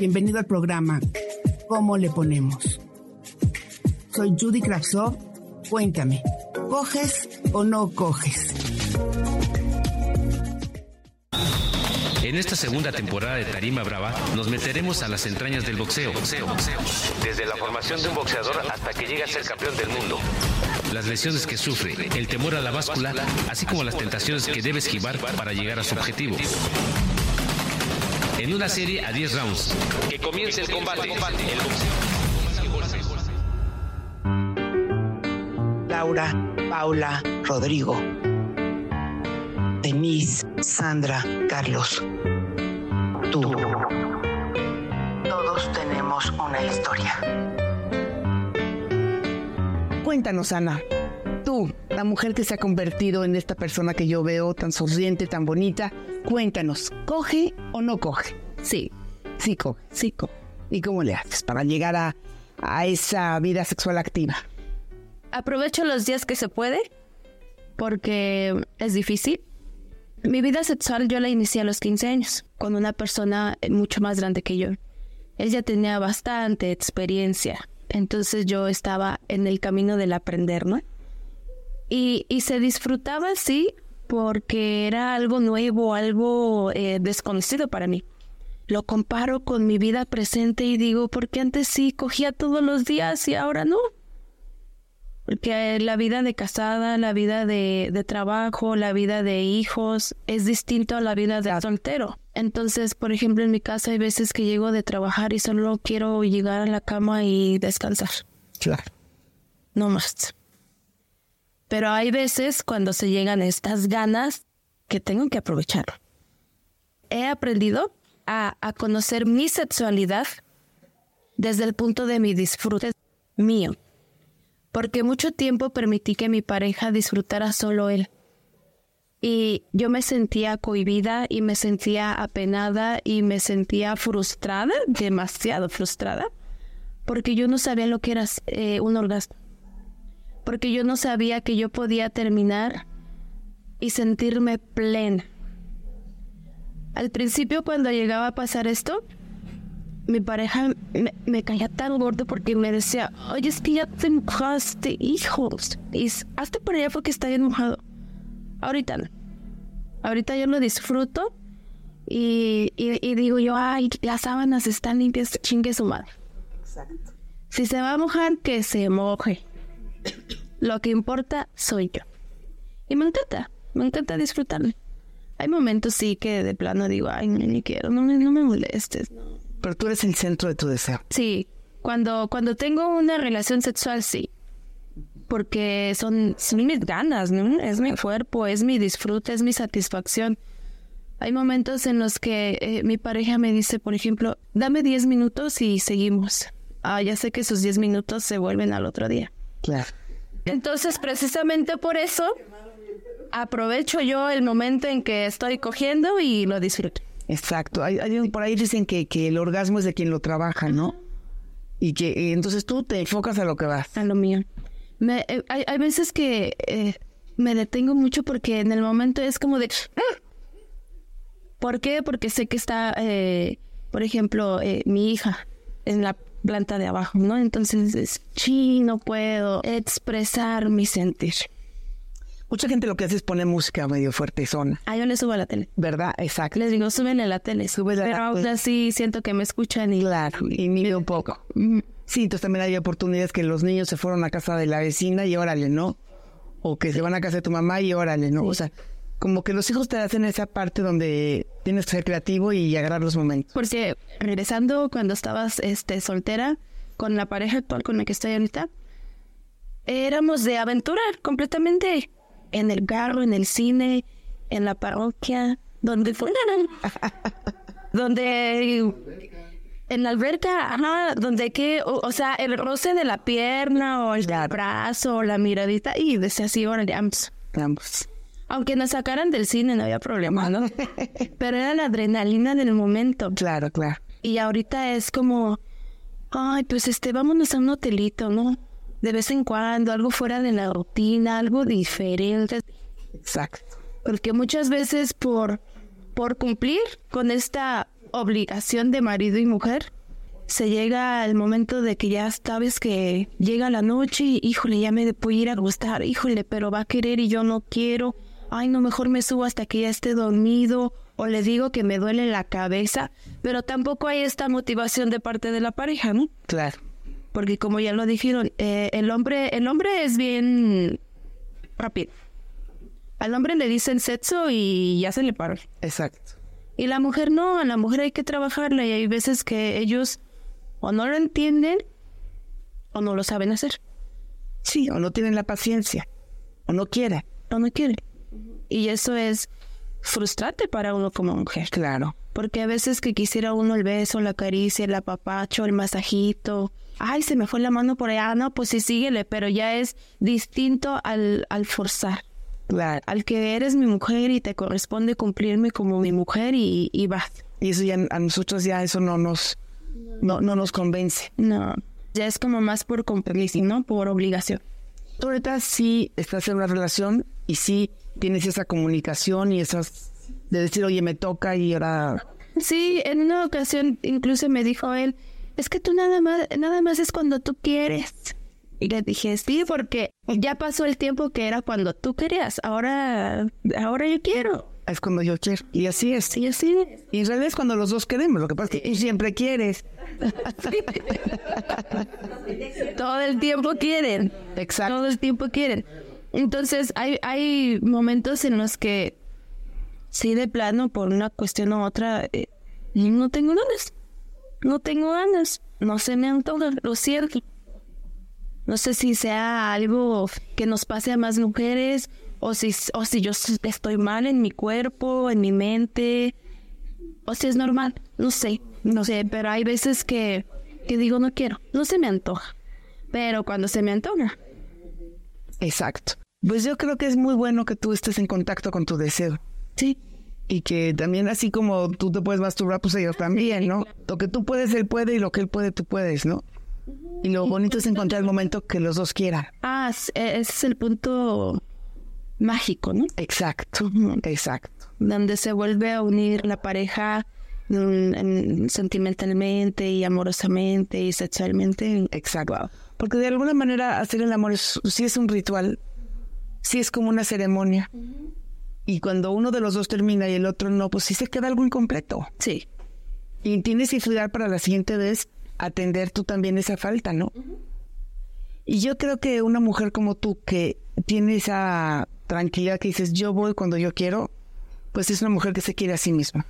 Bienvenido al programa ¿Cómo le ponemos? Soy Judy Kravsov. Cuéntame, ¿coges o no coges? En esta segunda temporada de Tarima Brava nos meteremos a las entrañas del boxeo. boxeo, boxeo. Desde la formación de un boxeador hasta que llega a ser campeón del mundo. Las lesiones que sufre, el temor a la báscula, así como las tentaciones que debe esquivar para llegar a su objetivo. En una serie a 10 rounds. Que comience el combate. El Laura, Paula, Rodrigo, Denise, Sandra, Carlos. Tú. Todos tenemos una historia. Cuéntanos, Ana. La mujer que se ha convertido en esta persona que yo veo tan sonriente, tan bonita, cuéntanos, ¿coge o no coge? Sí, Sí, coge. sí, co- ¿Y cómo le haces para llegar a, a esa vida sexual activa? Aprovecho los días que se puede porque es difícil. Mi vida sexual yo la inicié a los 15 años con una persona mucho más grande que yo. Él ya tenía bastante experiencia, entonces yo estaba en el camino del aprender, ¿no? Y, y se disfrutaba sí porque era algo nuevo, algo eh, desconocido para mí. Lo comparo con mi vida presente y digo, ¿por qué antes sí cogía todos los días y ahora no? Porque la vida de casada, la vida de, de trabajo, la vida de hijos es distinto a la vida de soltero. Entonces, por ejemplo, en mi casa hay veces que llego de trabajar y solo quiero llegar a la cama y descansar. Claro. No más. Pero hay veces cuando se llegan estas ganas que tengo que aprovechar. He aprendido a, a conocer mi sexualidad desde el punto de mi disfrute mío. Porque mucho tiempo permití que mi pareja disfrutara solo él. Y yo me sentía cohibida y me sentía apenada y me sentía frustrada, demasiado frustrada, porque yo no sabía lo que era eh, un orgasmo. Porque yo no sabía que yo podía terminar y sentirme plena. Al principio cuando llegaba a pasar esto, mi pareja me, me caía tan gordo porque me decía, oye, es que ya te mojaste, hijos. Y hazte para allá porque está bien mojado. Ahorita no. Ahorita yo lo disfruto y, y- y digo yo, ay, las sábanas están limpias, chingue su madre. Si se va a mojar, que se moje. Lo que importa soy yo. Y me encanta, me encanta disfrutarlo. Hay momentos sí que de plano digo, ay, no, ni quiero, no me, no me molestes. no. Pero tú eres el centro de tu deseo. Sí, cuando, cuando tengo una relación sexual, sí. Porque son, son mis ganas, ¿no? Es mi cuerpo, es mi disfrute, es mi satisfacción. Hay momentos en los que eh, mi pareja me dice, por ejemplo, dame 10 minutos y seguimos. Ah, ya sé que esos 10 minutos se vuelven al otro día. Claro. Entonces, precisamente por eso, aprovecho yo el momento en que estoy cogiendo y lo disfruto. Exacto. Hay- hay- por ahí dicen que, que el orgasmo es de quien lo trabaja, ¿no? Y que eh, entonces tú te enfocas a lo que vas. a lo mío. Me, eh, hay, hay veces que eh, me detengo mucho porque en el momento es como de... "Ah". ¿Por qué? Porque sé que está, eh, por ejemplo, eh, mi hija en la planta de abajo, ¿no? Entonces es, sí, no puedo expresar mi sentir. Mucha gente lo que hace es poner música medio fuerte zona, Ah, yo le subo a la tele. ¿verdad? Exacto. Les digo, súbele a la tele. Súbele a la Pero aún tele. así siento que me escuchan y... Claro, y mide un poco. Sí, entonces también hay oportunidades que los niños se fueron a casa de la vecina y órale, ¿no? o que se van a casa de tu mamá y órale, ¿no? O sea, como que los hijos te hacen esa parte donde tienes que ser creativo y agarrar los momentos. Porque regresando cuando estabas este, soltera con la pareja actual con la que estoy ahorita, éramos de aventura completamente en el carro, en el cine, en la parroquia, donde fueran. donde en la alberca, ajá, donde que, o, sea, el roce de la pierna o el brazo o la miradita y decía así, órale, ambos. Ambos. Aunque nos sacaran del cine no había problema, ¿no? Pero era la adrenalina del momento. Claro, claro. Y ahorita es como, ay, pues este, vámonos a un hotelito, ¿no? De vez en cuando, algo fuera de la rutina, algo diferente. Exacto. Porque muchas veces por, por cumplir con esta obligación de marido y mujer, se llega el momento de que ya sabes que llega la noche y híjole, ya me puedo ir a gustar, híjole, pero va a querer y yo no quiero, ay, no, mejor me subo hasta que ya esté dormido o le digo que me duele la cabeza, pero tampoco hay esta motivación de parte de la pareja, ¿no? Claro. Porque como ya lo dijeron, eh, el hombre, el hombre es bien rápido. Al hombre le dicen sexo y ya se le para. Exacto. Y la mujer no, a la mujer hay que trabajarla y hay veces que ellos o no lo entienden o no lo saben hacer. Sí, o no tienen la paciencia, o no quieren. O no quieren. Y eso es frustrante para uno como mujer. Claro. Porque a veces que quisiera uno el beso, la caricia, el apapacho, el masajito. Ay, se me fue la mano por allá. No, pues sí, síguele, pero ya es distinto al, al forzar. Al que eres mi mujer y te corresponde cumplirme como mi mujer y, y vas. Y eso ya a nosotros ya eso no nos no, no nos convence. No, ya es como más por compromiso, ¿no? Por obligación. Tú ahorita sí estás en una relación y sí tienes esa comunicación y esas de decir, oye, me toca y ahora... Sí, en una ocasión incluso me dijo él, es que tú nada más, nada más es cuando tú quieres. Y le dije, sí, porque ya pasó el tiempo que era cuando tú querías. Ahora, ahora yo quiero. Es cuando yo quiero. Y así es. Y así Y en realidad es cuando los dos queremos. Lo que pasa es que siempre quieres. Todo el tiempo quieren. Exacto. Todo el tiempo quieren. Entonces, hay, hay momentos en los que, sí, de plano, por una cuestión u otra, eh, no tengo ganas. No tengo ganas. No se me antoja. Lo cierto. No sé si sea algo que nos pase a más mujeres o si, o si yo estoy mal en mi cuerpo, en mi mente, o si es normal, no sé, no sé, pero hay veces que, que digo no quiero, no se me antoja, pero cuando se me antoja. Exacto. Pues yo creo que es muy bueno que tú estés en contacto con tu deseo. Sí. Y que también así como tú te puedes masturbar, pues ellos también, ¿no? Lo que tú puedes, él puede y lo que él puede, tú puedes, ¿no? Y lo bonito es encontrar el momento que los dos quieran. Ah, e, ese es el punto mágico, ¿no? Exacto, exacto. Donde se vuelve a unir la pareja sentimentalmente y amorosamente y sexualmente. Exacto. Porque de alguna manera hacer el amor es, sí es un ritual, sí es como una ceremonia. Y cuando uno de los dos termina y el otro no, pues sí se queda algo incompleto. Sí. Y tienes que cuidar para la siguiente vez atender tú también esa falta, ¿no? Y yo creo que una mujer como tú que tiene esa tranquilidad que dices, yo voy cuando yo quiero, pues es una mujer que se quiere a sí misma.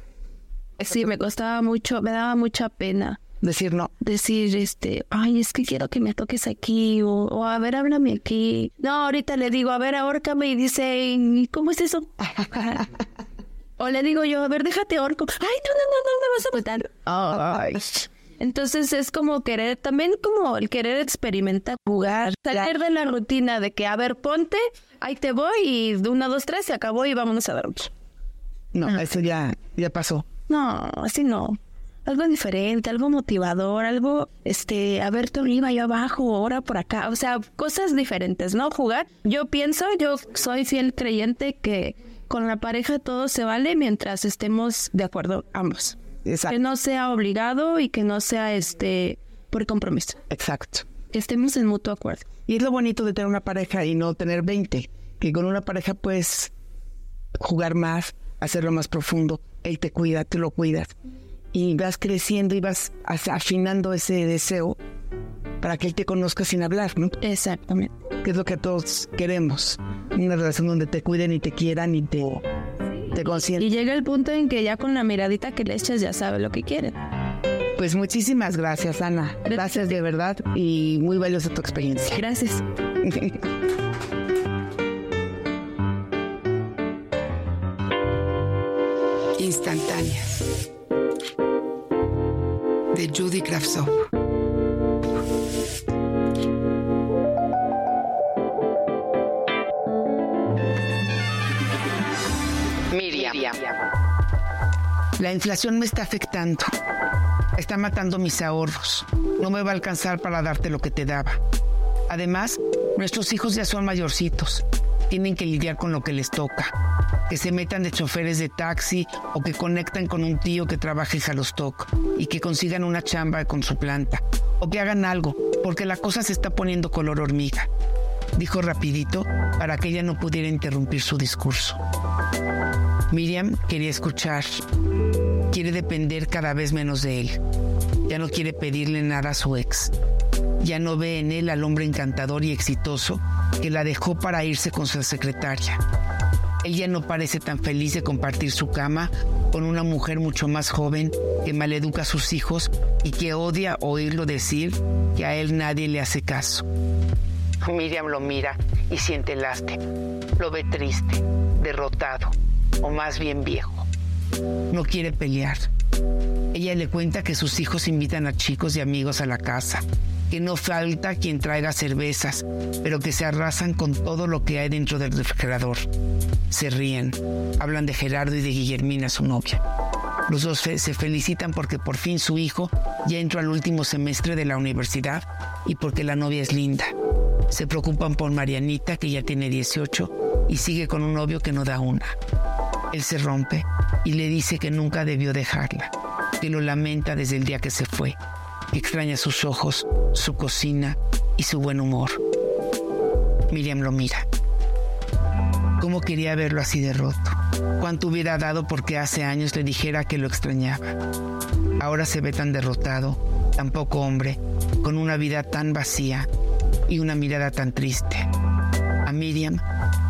Sí, me costaba mucho, me daba mucha pena. Decir no. Decir, este, ay, es que quiero que me toques aquí, o, a ver, háblame aquí. No, ahorita le digo, a ver, ahórcame, y dice, ¿cómo es eso? o le digo yo, a ver, déjate ahorco. Ay, no, no, no, no me vas a matar. Ay. Entonces es como querer, también como el querer experimentar, jugar, salir de la rutina de que, a ver, ponte, ahí te voy y de una, dos, tres se acabó y vámonos a dormir. No, ah. eso ya, ya pasó. No, así no. Algo diferente, algo motivador, algo, este, a ver, tú arriba, yo abajo, ahora por acá. O sea, cosas diferentes, ¿no? Jugar. Yo pienso, yo soy fiel creyente que con la pareja todo se vale mientras estemos de acuerdo ambos. Que no sea obligado y que no sea este por compromiso. Exacto. Que estemos en mutuo acuerdo. Y es lo bonito de tener una pareja y no tener 20, que con una pareja puedes jugar más, hacerlo más profundo, él te cuida, tú lo cuidas y vas creciendo y vas afinando ese deseo para que él te conozca sin hablar, ¿no? Exactamente. Que es lo que todos queremos. Una relación donde te cuiden y te quieran y te, te consientan. Y llega el punto en que ya con la miradita que le echas ya sabe lo que quieren. Pues muchísimas gracias, Ana. Gracias de verdad y muy valiosa tu experiencia. Gracias. de Judy Kravtsov. Miriam. La inflación me está afectando. Está matando mis ahorros. No me va a alcanzar para darte lo que te daba. Además, nuestros hijos ya son mayorcitos. Tienen que lidiar con lo que les toca. Que se metan de choferes de taxi o que conectan con un tío que trabaja en Jalostoc y que consigan una chamba con su planta. O que hagan algo, porque la cosa se está poniendo color hormiga. Dijo rapidito para que ella no pudiera interrumpir su discurso. Miriam quería escuchar. Quiere depender cada vez menos de él. Ya no quiere pedirle nada a su ex. Ya no ve en él al hombre encantador y exitoso que la dejó para irse con su secretaria. Él ya no parece tan feliz de compartir su cama con una mujer mucho más joven que maleduca a sus hijos y que odia oírlo decir que a él nadie le hace caso. Miriam lo mira y siente lástima. Lo ve triste, derrotado, o más bien viejo. No quiere pelear. Ella le cuenta que sus hijos invitan a chicos y amigos a la casa, que no falta quien traiga cervezas, pero que se arrasan con todo lo que hay dentro del refrigerador. Se ríen, hablan de Gerardo y de Guillermina, su novia. Los dos se felicitan porque por fin su hijo ya entró al último semestre de la universidad y porque la novia es linda. Se preocupan por Marianita, que ya tiene 18 y sigue con un novio que no da una. Él se rompe y le dice que nunca debió dejarla, que lo lamenta desde el día que se fue, extraña sus ojos, su cocina y su buen humor. Miriam lo mira. ¿Cómo quería verlo así de roto? ¿Cuánto hubiera dado porque hace años le dijera que lo extrañaba? Ahora se ve tan derrotado, tan poco hombre, con una vida tan vacía y una mirada tan triste. A Miriam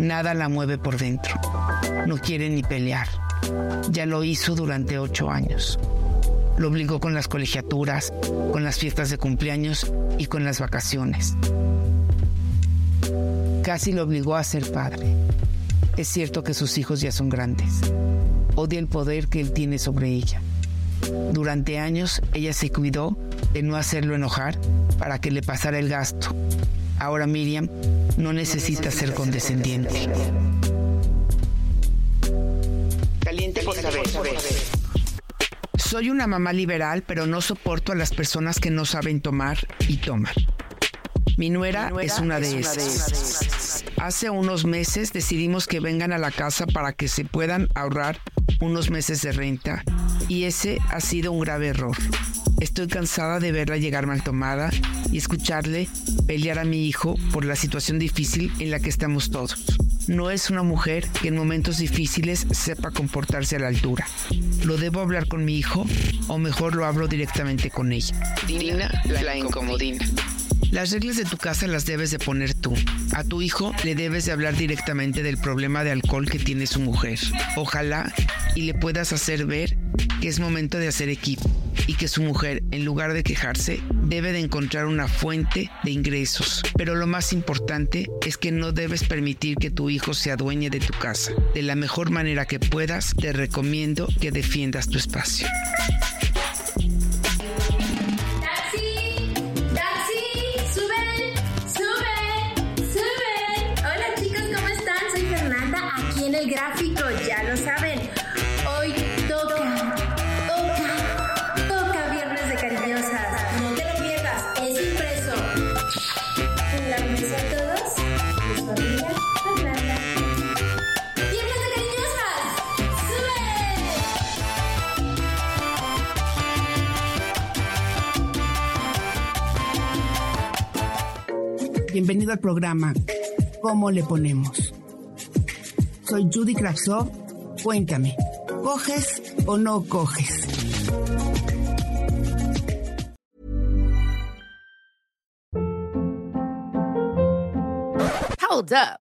nada la mueve por dentro. No quiere ni pelear. Ya lo hizo durante ocho años. Lo obligó con las colegiaturas, con las fiestas de cumpleaños y con las vacaciones. Casi lo obligó a ser padre. Es cierto que sus hijos ya son grandes. Odia el poder que él tiene sobre ella. Durante años ella se cuidó de no hacerlo enojar para que le pasara el gasto. Ahora Miriam no necesita ser condescendiente. Caliente por saber. Soy una mamá liberal, pero no soporto a las personas que no saben tomar y toman. Mi nuera, es una de esas. Hace unos meses decidimos que vengan a la casa para que se puedan ahorrar unos meses de renta y ese ha sido un grave error. Estoy cansada de verla llegar mal tomada y escucharle pelear a mi hijo por la situación difícil en la que estamos todos. No es una mujer que en momentos difíciles sepa comportarse a la altura. ¿Lo debo hablar con mi hijo o mejor lo hablo directamente con ella? Dina, la incomodina. Las reglas de tu casa las debes de poner tú. A tu hijo le debes de hablar directamente del problema de alcohol que tiene su mujer. Ojalá y le puedas hacer ver que es momento de hacer equipo y que su mujer, en lugar de quejarse, debe de encontrar una fuente de ingresos. Pero lo más importante es que no debes permitir que tu hijo se adueñe de tu casa. De la mejor manera que puedas, te recomiendo que defiendas tu espacio. Bienvenido al programa ¿Cómo le ponemos? Soy Judy Kravsov. Cuéntame, ¿coges o no coges? Hold up.